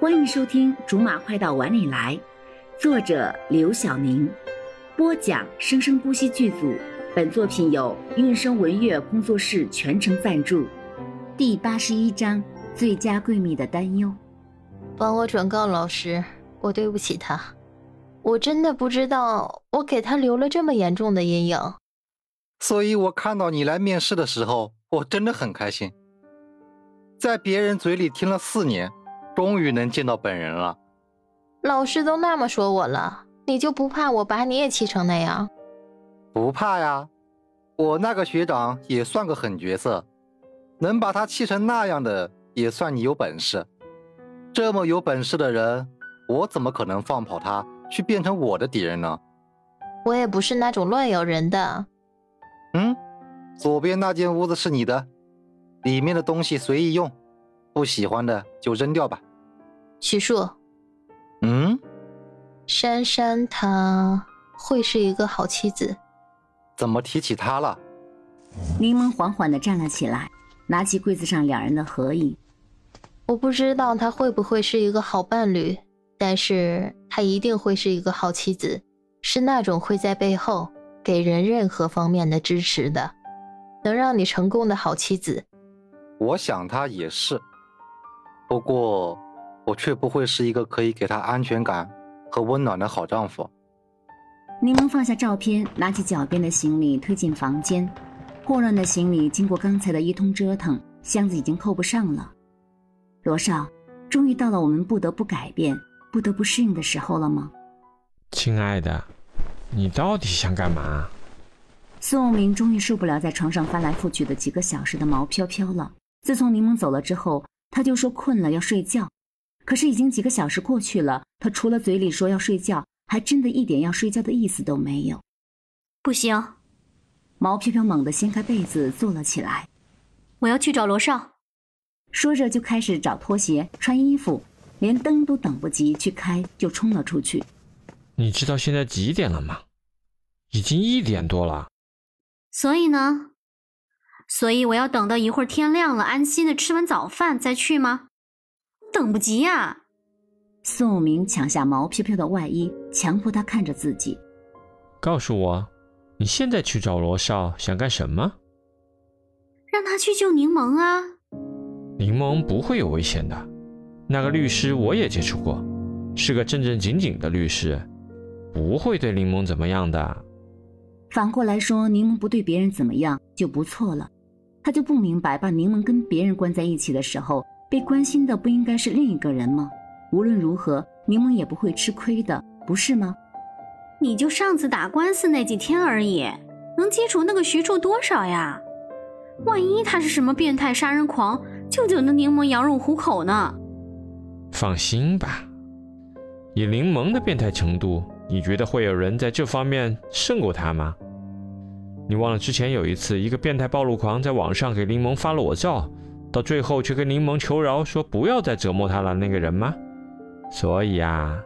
欢迎收听《竹马快到碗里来》，作者刘晓宁，播讲生生不息剧组。本作品由韵声文乐工作室全程赞助。第八十一章：最佳闺蜜的担忧。帮我转告老师，我对不起他，我真的不知道我给他留了这么严重的阴影。所以我看到你来面试的时候，我真的很开心。在别人嘴里听了四年。终于能见到本人了。老师都那么说我了，你就不怕我把你也气成那样？不怕呀，我那个学长也算个狠角色，能把他气成那样的，也算你有本事。这么有本事的人，我怎么可能放跑他去变成我的敌人呢？我也不是那种乱咬人的。嗯，左边那间屋子是你的，里面的东西随意用，不喜欢的就扔掉吧。徐树，嗯，珊珊她会是一个好妻子。怎么提起她了？柠檬缓缓的站了起来，拿起柜子上两人的合影。我不知道她会不会是一个好伴侣，但是她一定会是一个好妻子，是那种会在背后给人任何方面的支持的，能让你成功的好妻子。我想她也是，不过。我却不会是一个可以给她安全感和温暖的好丈夫。柠檬放下照片，拿起脚边的行李推进房间。霍乱的行李经过刚才的一通折腾，箱子已经扣不上了。罗少，终于到了我们不得不改变、不得不适应的时候了吗？亲爱的，你到底想干嘛？宋永明终于受不了在床上翻来覆去的几个小时的毛飘飘了。自从柠檬走了之后，他就说困了要睡觉。可是已经几个小时过去了，他除了嘴里说要睡觉，还真的一点要睡觉的意思都没有。不行，毛飘飘猛地掀开被子坐了起来。我要去找罗少，说着就开始找拖鞋、穿衣服，连灯都等不及去开，就冲了出去。你知道现在几点了吗？已经一点多了。所以呢？所以我要等到一会儿天亮了，安心的吃完早饭再去吗？等不及呀！宋武明抢下毛飘飘的外衣，强迫他看着自己。告诉我，你现在去找罗少想干什么？让他去救柠檬啊！柠檬不会有危险的，那个律师我也接触过，是个正正经经的律师，不会对柠檬怎么样的。反过来说，柠檬不对别人怎么样就不错了。他就不明白，把柠檬跟别人关在一起的时候。被关心的不应该是另一个人吗？无论如何，柠檬也不会吃亏的，不是吗？你就上次打官司那几天而已，能接触那个徐处多少呀？万一他是什么变态杀人狂，舅舅那柠檬羊入虎口呢？放心吧，以柠檬的变态程度，你觉得会有人在这方面胜过他吗？你忘了之前有一次，一个变态暴露狂在网上给柠檬发裸照？到最后却跟柠檬求饶，说不要再折磨他了那个人吗？所以啊，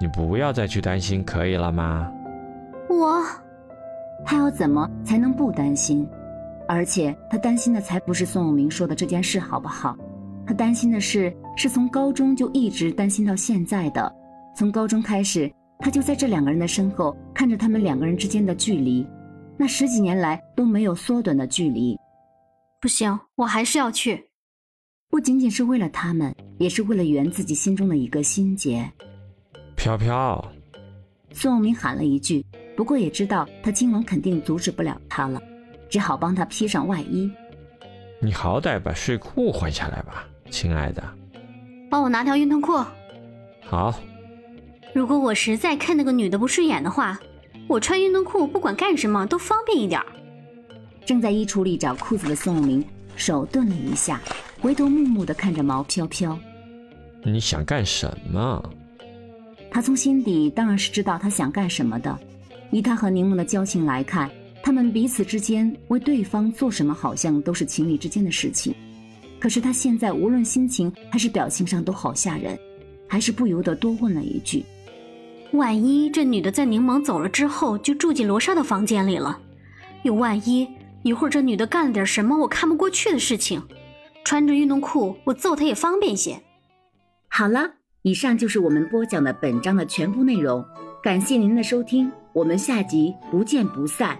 你不要再去担心，可以了吗？我还要怎么才能不担心？而且他担心的才不是宋永明说的这件事，好不好？他担心的是，是从高中就一直担心到现在的。从高中开始，他就在这两个人的身后看着他们两个人之间的距离，那十几年来都没有缩短的距离。不行，我还是要去。不仅仅是为了他们，也是为了圆自己心中的一个心结。飘飘，宋永明喊了一句，不过也知道他今晚肯定阻止不了他了，只好帮他披上外衣。你好歹把睡裤换下来吧，亲爱的。帮我拿条运动裤。好。如果我实在看那个女的不顺眼的话，我穿运动裤不管干什么都方便一点。正在衣橱里找裤子的宋永明手顿了一下，回头木木地看着毛飘飘。你想干什么？他从心底当然是知道他想干什么的。以他和柠檬的交情来看，他们彼此之间为对方做什么，好像都是情侣之间的事情。可是他现在无论心情还是表情上都好吓人，还是不由得多问了一句：万一这女的在柠檬走了之后就住进罗莎的房间里了，又万一……一会儿这女的干了点什么我看不过去的事情，穿着运动裤我揍她也方便些。好了，以上就是我们播讲的本章的全部内容，感谢您的收听，我们下集不见不散。